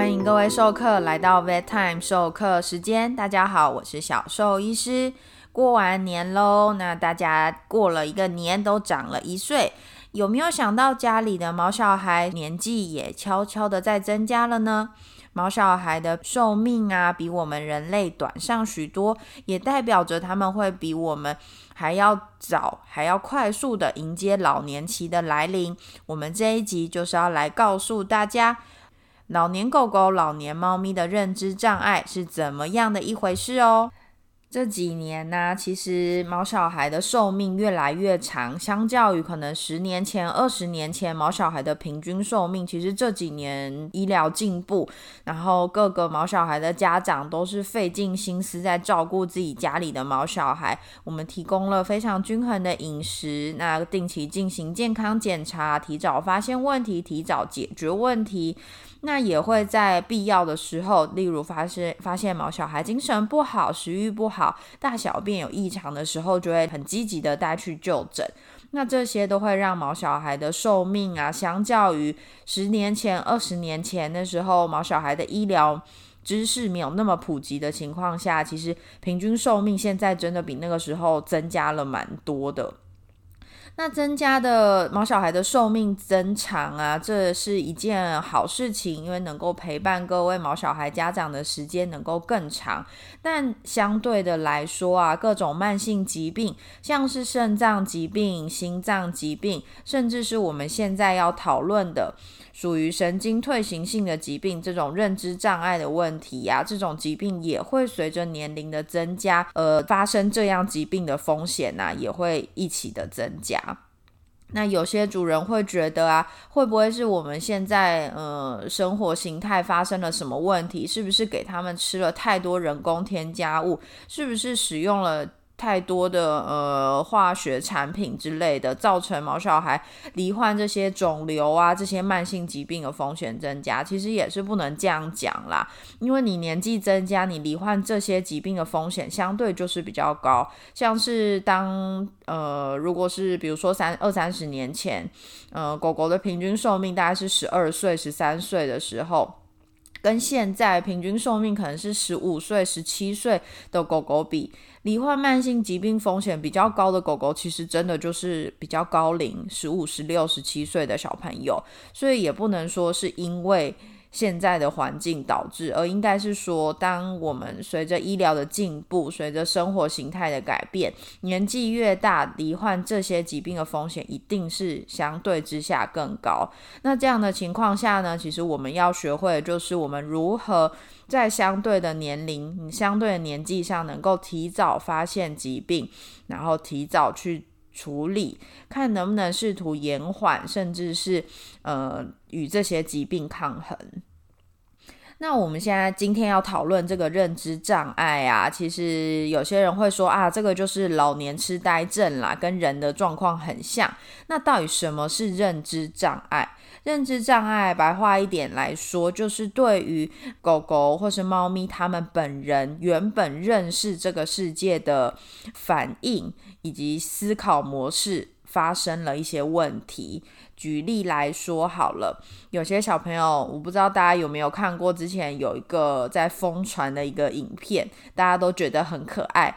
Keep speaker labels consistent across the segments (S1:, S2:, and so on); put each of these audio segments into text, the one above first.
S1: 欢迎各位授课来到 Vet Time 授课时间。大家好，我是小兽医师。过完年喽，那大家过了一个年，都长了一岁，有没有想到家里的毛小孩年纪也悄悄的在增加了呢？毛小孩的寿命啊，比我们人类短上许多，也代表着他们会比我们还要早，还要快速的迎接老年期的来临。我们这一集就是要来告诉大家。老年狗狗、老年猫咪的认知障碍是怎么样的一回事哦？这几年呢，其实毛小孩的寿命越来越长，相较于可能十年前、二十年前，毛小孩的平均寿命，其实这几年医疗进步，然后各个毛小孩的家长都是费尽心思在照顾自己家里的毛小孩。我们提供了非常均衡的饮食，那定期进行健康检查，提早发现问题，提早解决问题。那也会在必要的时候，例如发现发现毛小孩精神不好、食欲不好、大小便有异常的时候，就会很积极的带去就诊。那这些都会让毛小孩的寿命啊，相较于十年前、二十年前的时候，毛小孩的医疗知识没有那么普及的情况下，其实平均寿命现在真的比那个时候增加了蛮多的。那增加的毛小孩的寿命增长啊，这是一件好事情，因为能够陪伴各位毛小孩家长的时间能够更长。但相对的来说啊，各种慢性疾病，像是肾脏疾病、心脏疾病，甚至是我们现在要讨论的。属于神经退行性的疾病，这种认知障碍的问题呀，这种疾病也会随着年龄的增加，呃，发生这样疾病的风险呐，也会一起的增加。那有些主人会觉得啊，会不会是我们现在呃生活形态发生了什么问题？是不是给他们吃了太多人工添加物？是不是使用了？太多的呃化学产品之类的，造成毛小孩罹患这些肿瘤啊、这些慢性疾病的风险增加，其实也是不能这样讲啦。因为你年纪增加，你罹患这些疾病的风险相对就是比较高。像是当呃，如果是比如说三二三十年前，呃，狗狗的平均寿命大概是十二岁、十三岁的时候。跟现在平均寿命可能是十五岁、十七岁的狗狗比，罹患慢性疾病风险比较高的狗狗，其实真的就是比较高龄，十五、十六、十七岁的小朋友，所以也不能说是因为。现在的环境导致，而应该是说，当我们随着医疗的进步，随着生活形态的改变，年纪越大，罹患这些疾病的风险一定是相对之下更高。那这样的情况下呢，其实我们要学会的就是我们如何在相对的年龄、相对的年纪上，能够提早发现疾病，然后提早去处理，看能不能试图延缓，甚至是呃。与这些疾病抗衡。那我们现在今天要讨论这个认知障碍啊，其实有些人会说啊，这个就是老年痴呆症啦，跟人的状况很像。那到底什么是认知障碍？认知障碍白话一点来说，就是对于狗狗或是猫咪，它们本人原本认识这个世界的反应以及思考模式发生了一些问题。举例来说好了，有些小朋友，我不知道大家有没有看过，之前有一个在疯传的一个影片，大家都觉得很可爱。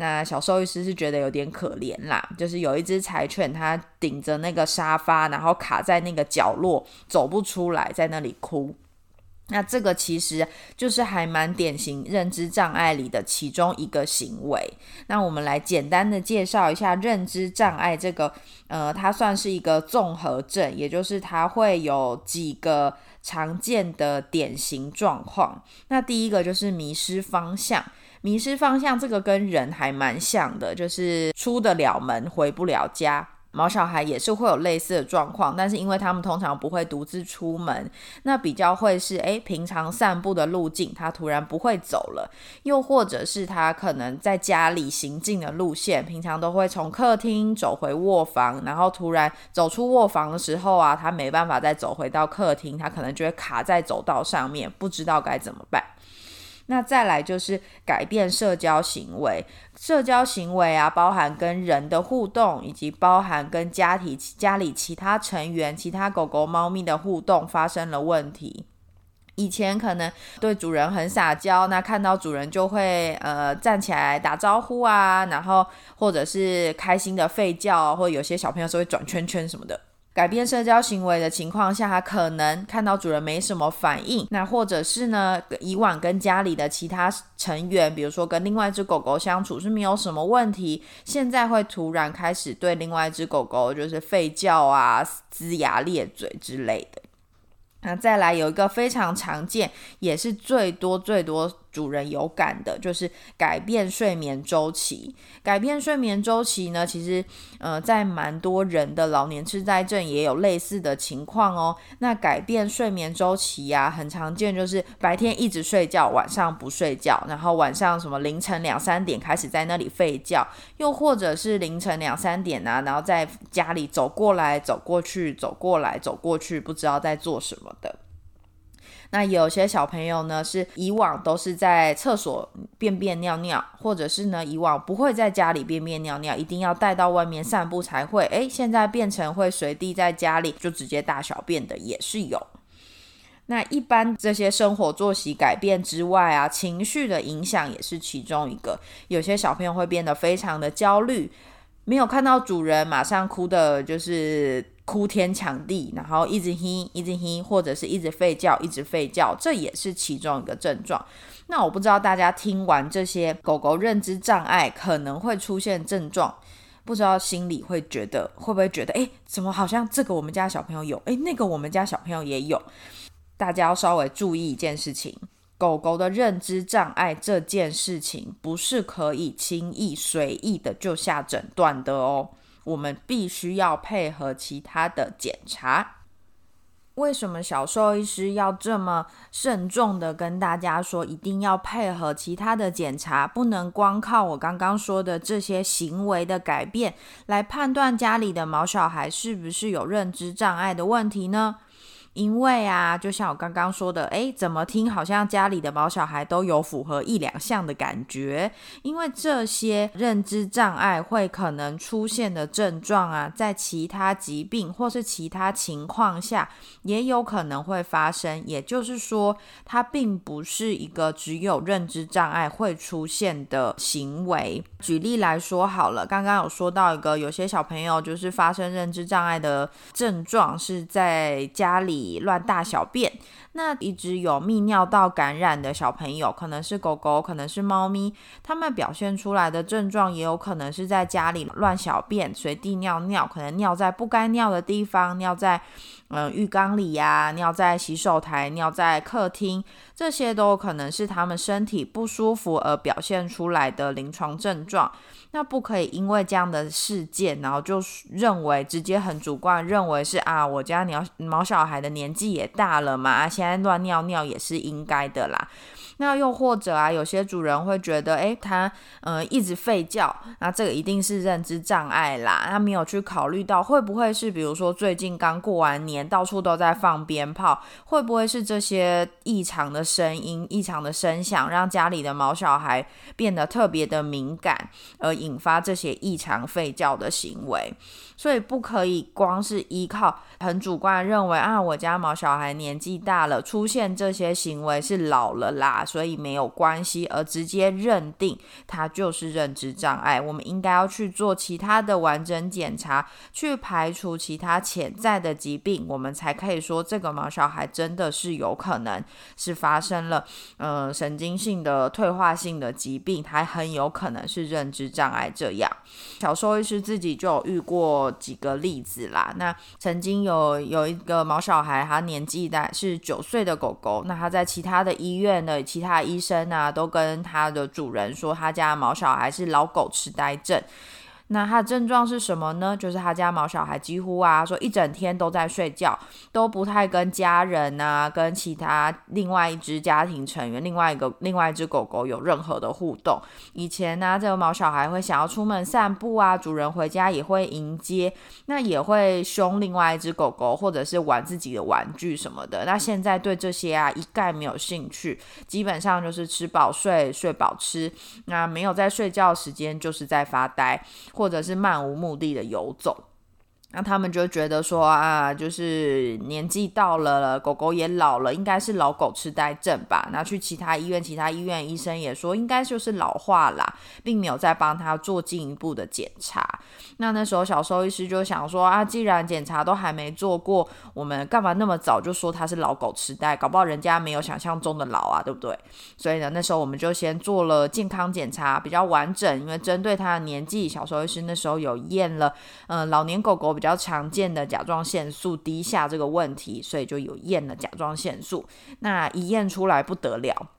S1: 那小兽医师是觉得有点可怜啦，就是有一只柴犬，它顶着那个沙发，然后卡在那个角落，走不出来，在那里哭。那这个其实就是还蛮典型认知障碍里的其中一个行为。那我们来简单的介绍一下认知障碍这个，呃，它算是一个综合症，也就是它会有几个常见的典型状况。那第一个就是迷失方向，迷失方向这个跟人还蛮像的，就是出得了门回不了家。毛小孩也是会有类似的状况，但是因为他们通常不会独自出门，那比较会是诶，平常散步的路径，他突然不会走了，又或者是他可能在家里行进的路线，平常都会从客厅走回卧房，然后突然走出卧房的时候啊，他没办法再走回到客厅，他可能就会卡在走道上面，不知道该怎么办。那再来就是改变社交行为，社交行为啊，包含跟人的互动，以及包含跟家庭家里其他成员、其他狗狗、猫咪的互动发生了问题。以前可能对主人很撒娇，那看到主人就会呃站起来打招呼啊，然后或者是开心的吠叫，或者有些小朋友是会转圈圈什么的。改变社交行为的情况下，它可能看到主人没什么反应，那或者是呢，以往跟家里的其他成员，比如说跟另外一只狗狗相处是没有什么问题，现在会突然开始对另外一只狗狗就是吠叫啊、龇牙咧嘴之类的。那再来有一个非常常见，也是最多最多。主人有感的，就是改变睡眠周期。改变睡眠周期呢，其实呃，在蛮多人的老年痴呆症也有类似的情况哦。那改变睡眠周期呀，很常见，就是白天一直睡觉，晚上不睡觉，然后晚上什么凌晨两三点开始在那里吠觉，又或者是凌晨两三点啊，然后在家里走过来走过去，走过来走过去，不知道在做什么的。那有些小朋友呢，是以往都是在厕所便便尿尿，或者是呢以往不会在家里便便尿尿，一定要带到外面散步才会。诶，现在变成会随地在家里就直接大小便的也是有。那一般这些生活作息改变之外啊，情绪的影响也是其中一个。有些小朋友会变得非常的焦虑，没有看到主人马上哭的，就是。哭天抢地，然后一直哼，一直哼，或者是一直吠叫，一直吠叫，这也是其中一个症状。那我不知道大家听完这些狗狗认知障碍可能会出现症状，不知道心里会觉得会不会觉得，哎，怎么好像这个我们家小朋友有，哎，那个我们家小朋友也有。大家要稍微注意一件事情，狗狗的认知障碍这件事情不是可以轻易随意的就下诊断的哦。我们必须要配合其他的检查。为什么小兽医师要这么慎重的跟大家说，一定要配合其他的检查，不能光靠我刚刚说的这些行为的改变来判断家里的毛小孩是不是有认知障碍的问题呢？因为啊，就像我刚刚说的，诶，怎么听好像家里的毛小孩都有符合一两项的感觉？因为这些认知障碍会可能出现的症状啊，在其他疾病或是其他情况下也有可能会发生。也就是说，它并不是一个只有认知障碍会出现的行为。举例来说好了，刚刚有说到一个，有些小朋友就是发生认知障碍的症状是在家里。乱大小便，那一直有泌尿道感染的小朋友，可能是狗狗，可能是猫咪，他们表现出来的症状也有可能是在家里乱小便、随地尿尿，可能尿在不该尿的地方，尿在嗯浴缸里呀，尿在洗手台，尿在客厅，这些都可能是他们身体不舒服而表现出来的临床症状。那不可以因为这样的事件，然后就认为直接很主观认为是啊，我家鸟毛小孩的年纪也大了嘛，现在乱尿尿也是应该的啦。那又或者啊，有些主人会觉得，诶，他呃一直吠叫，那这个一定是认知障碍啦。他没有去考虑到会不会是，比如说最近刚过完年，到处都在放鞭炮，会不会是这些异常的声音、异常的声响，让家里的毛小孩变得特别的敏感，而引发这些异常吠叫的行为？所以不可以光是依靠很主观认为啊，我家毛小孩年纪大了，出现这些行为是老了啦，所以没有关系，而直接认定他就是认知障碍。我们应该要去做其他的完整检查，去排除其他潜在的疾病，我们才可以说这个毛小孩真的是有可能是发生了呃神经性的退化性的疾病，还很有可能是认知障碍。这样，小兽医师自己就有遇过。几个例子啦，那曾经有有一个毛小孩，他年纪大是九岁的狗狗，那他在其他的医院的其他医生啊，都跟他的主人说，他家毛小孩是老狗痴呆症。那它的症状是什么呢？就是他家毛小孩几乎啊，说一整天都在睡觉，都不太跟家人啊，跟其他另外一只家庭成员、另外一个另外一只狗狗有任何的互动。以前呢，这个毛小孩会想要出门散步啊，主人回家也会迎接，那也会凶另外一只狗狗，或者是玩自己的玩具什么的。那现在对这些啊一概没有兴趣，基本上就是吃饱睡，睡饱吃，那没有在睡觉时间就是在发呆。或者是漫无目的的游走，那他们就觉得说啊，就是年纪到了，狗狗也老了，应该是老狗痴呆症吧。那去其他医院，其他医院医生也说应该就是老化啦，并没有再帮他做进一步的检查。那那时候小兽医师就想说啊，既然检查都还没做过，我们干嘛那么早就说他是老狗痴呆？搞不好人家没有想象中的老啊，对不对？所以呢，那时候我们就先做了健康检查，比较完整，因为针对他的年纪，小兽医师那时候有验了，嗯，老年狗狗。比较常见的甲状腺素低下这个问题，所以就有验了甲状腺素。那一验出来不得了，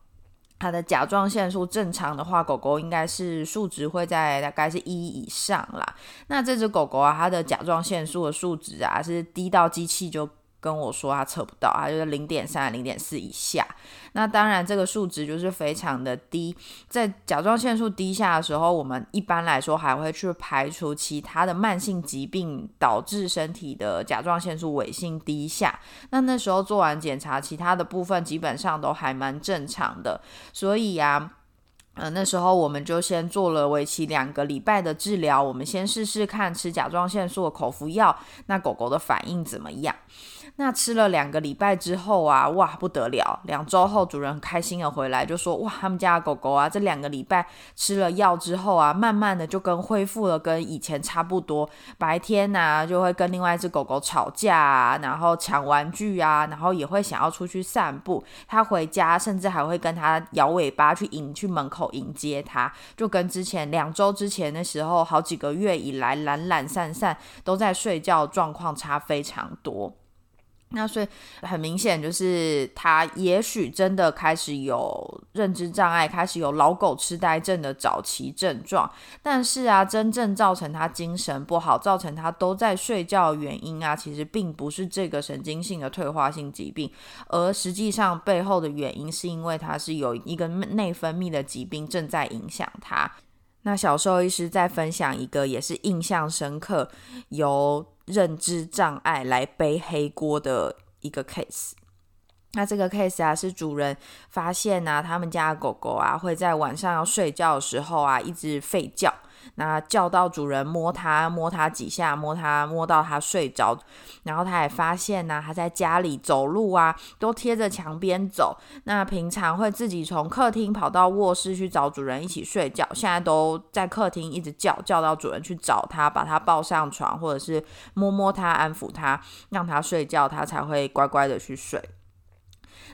S1: 它的甲状腺素正常的话，狗狗应该是数值会在大概是一以上啦。那这只狗狗啊，它的甲状腺素的数值啊是低到机器就。跟我说他测不到，他就是零点三、零点四以下。那当然，这个数值就是非常的低。在甲状腺素低下的时候，我们一般来说还会去排除其他的慢性疾病导致身体的甲状腺素伪性低下。那那时候做完检查，其他的部分基本上都还蛮正常的。所以呀。嗯，那时候我们就先做了为期两个礼拜的治疗，我们先试试看吃甲状腺素的口服药，那狗狗的反应怎么样？那吃了两个礼拜之后啊，哇，不得了！两周后，主人很开心的回来，就说：哇，他们家狗狗啊，这两个礼拜吃了药之后啊，慢慢的就跟恢复了，跟以前差不多。白天呢，就会跟另外一只狗狗吵架啊，然后抢玩具啊，然后也会想要出去散步。它回家甚至还会跟它摇尾巴去迎去门口迎接它，就跟之前两周之前的时候，好几个月以来懒懒散散都在睡觉状况差非常多。那所以很明显，就是他也许真的开始有认知障碍，开始有老狗痴呆症的早期症状。但是啊，真正造成他精神不好，造成他都在睡觉的原因啊，其实并不是这个神经性的退化性疾病，而实际上背后的原因是因为他是有一个内分泌的疾病正在影响他。那小兽医师在分享一个也是印象深刻，由认知障碍来背黑锅的一个 case，那这个 case 啊是主人发现呢，他们家狗狗啊会在晚上要睡觉的时候啊一直吠叫。那叫到主人摸它，摸它几下，摸它摸到它睡着，然后他也发现呢，他在家里走路啊，都贴着墙边走。那平常会自己从客厅跑到卧室去找主人一起睡觉，现在都在客厅一直叫，叫到主人去找他，把他抱上床，或者是摸摸他，安抚他，让他睡觉，他才会乖乖的去睡。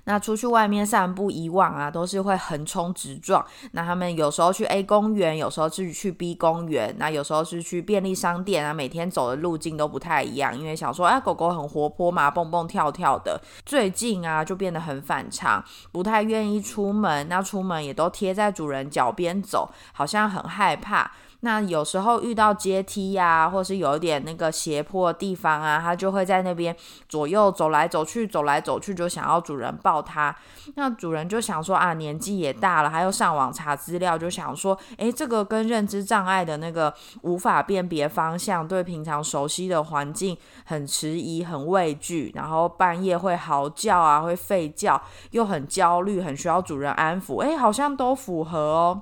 S1: 那出去外面散步，以往啊都是会横冲直撞。那他们有时候去 A 公园，有时候是去 B 公园，那有时候是去便利商店啊。每天走的路径都不太一样，因为想说，哎，狗狗很活泼嘛，蹦蹦跳跳的。最近啊，就变得很反常，不太愿意出门。那出门也都贴在主人脚边走，好像很害怕。那有时候遇到阶梯呀，或是有一点那个斜坡的地方啊，它就会在那边左右走来走去，走来走去，就想要主人抱它。那主人就想说啊，年纪也大了，还要上网查资料，就想说，诶，这个跟认知障碍的那个无法辨别方向，对平常熟悉的环境很迟疑、很畏惧，然后半夜会嚎叫啊，会吠叫，又很焦虑，很需要主人安抚，诶，好像都符合哦。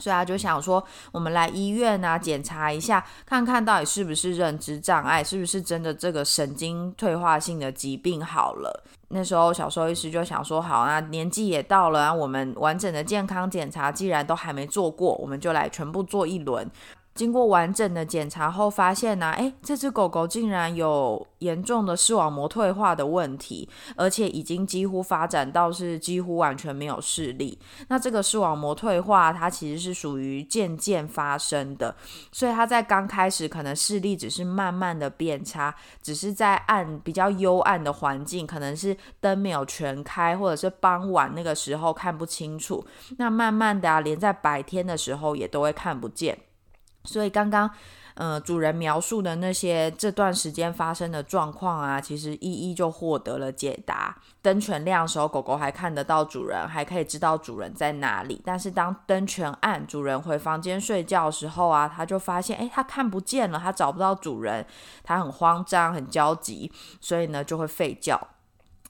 S1: 所以他就想说，我们来医院啊，检查一下，看看到底是不是认知障碍，是不是真的这个神经退化性的疾病好了。那时候小兽医师就想说，好啊，年纪也到了，我们完整的健康检查既然都还没做过，我们就来全部做一轮。经过完整的检查后，发现呢，诶，这只狗狗竟然有严重的视网膜退化的问题，而且已经几乎发展到是几乎完全没有视力。那这个视网膜退化，它其实是属于渐渐发生的，所以它在刚开始可能视力只是慢慢的变差，只是在暗比较幽暗的环境，可能是灯没有全开，或者是傍晚那个时候看不清楚。那慢慢的啊，连在白天的时候也都会看不见。所以刚刚，呃，主人描述的那些这段时间发生的状况啊，其实一一就获得了解答。灯全亮的时候，狗狗还看得到主人，还可以知道主人在哪里。但是当灯全暗，主人回房间睡觉的时候啊，他就发现，哎，他看不见了，他找不到主人，他很慌张，很焦急，所以呢就会吠叫。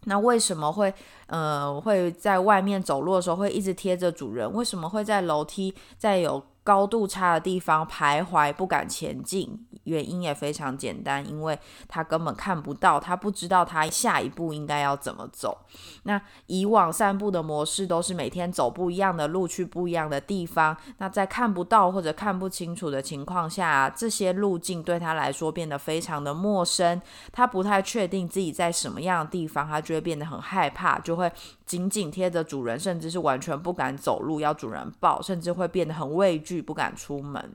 S1: 那为什么会，呃，会在外面走路的时候会一直贴着主人？为什么会在楼梯在有高度差的地方徘徊，不敢前进。原因也非常简单，因为他根本看不到，他不知道他下一步应该要怎么走。那以往散步的模式都是每天走不一样的路，去不一样的地方。那在看不到或者看不清楚的情况下，这些路径对他来说变得非常的陌生。他不太确定自己在什么样的地方，他就会变得很害怕，就会紧紧贴着主人，甚至是完全不敢走路，要主人抱，甚至会变得很畏惧，不敢出门。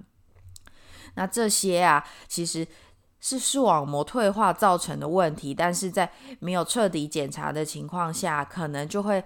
S1: 那这些啊，其实是视网膜退化造成的问题，但是在没有彻底检查的情况下，可能就会。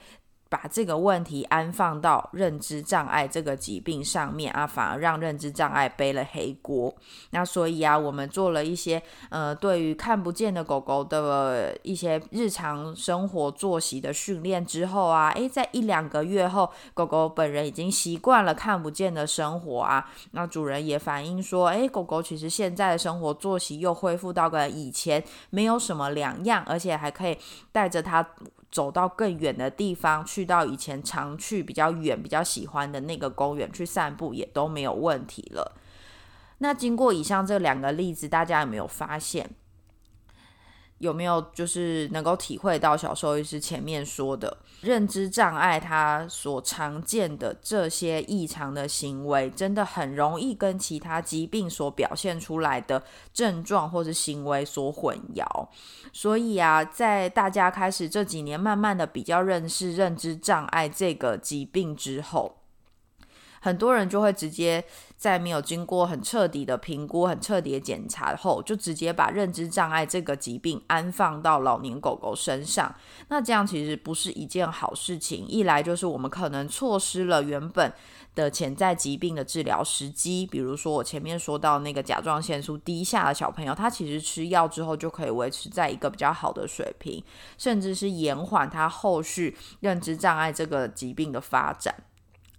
S1: 把这个问题安放到认知障碍这个疾病上面啊，反而让认知障碍背了黑锅。那所以啊，我们做了一些呃，对于看不见的狗狗的一些日常生活作息的训练之后啊，诶，在一两个月后，狗狗本人已经习惯了看不见的生活啊。那主人也反映说，诶，狗狗其实现在的生活作息又恢复到跟以前没有什么两样，而且还可以带着它。走到更远的地方，去到以前常去比较远、比较喜欢的那个公园去散步，也都没有问题了。那经过以上这两个例子，大家有没有发现？有没有就是能够体会到小兽医师前面说的认知障碍，它所常见的这些异常的行为，真的很容易跟其他疾病所表现出来的症状或是行为所混淆。所以啊，在大家开始这几年慢慢的比较认识认知障碍这个疾病之后。很多人就会直接在没有经过很彻底的评估、很彻底的检查后，就直接把认知障碍这个疾病安放到老年狗狗身上。那这样其实不是一件好事情。一来就是我们可能错失了原本的潜在疾病的治疗时机，比如说我前面说到那个甲状腺素低下的小朋友，他其实吃药之后就可以维持在一个比较好的水平，甚至是延缓他后续认知障碍这个疾病的发展。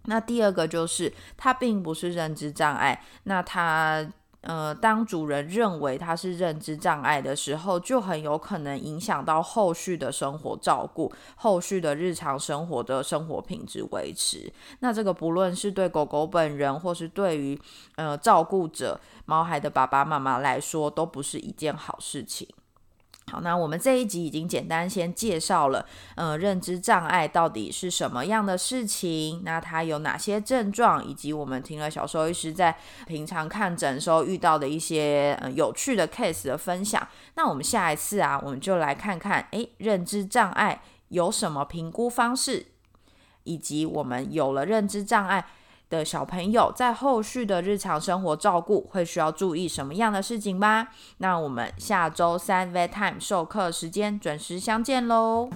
S1: 那第二个就是，它并不是认知障碍。那它，呃，当主人认为它是认知障碍的时候，就很有可能影响到后续的生活照顾、后续的日常生活的生活品质维持。那这个不论是对狗狗本人，或是对于呃照顾者猫孩的爸爸妈妈来说，都不是一件好事情。好，那我们这一集已经简单先介绍了，呃，认知障碍到底是什么样的事情？那它有哪些症状？以及我们听了小兽医师在平常看诊时候遇到的一些呃有趣的 case 的分享。那我们下一次啊，我们就来看看，诶，认知障碍有什么评估方式？以及我们有了认知障碍。的小朋友在后续的日常生活照顾会需要注意什么样的事情吗？那我们下周三 Vet Time 授课时间准时相见喽。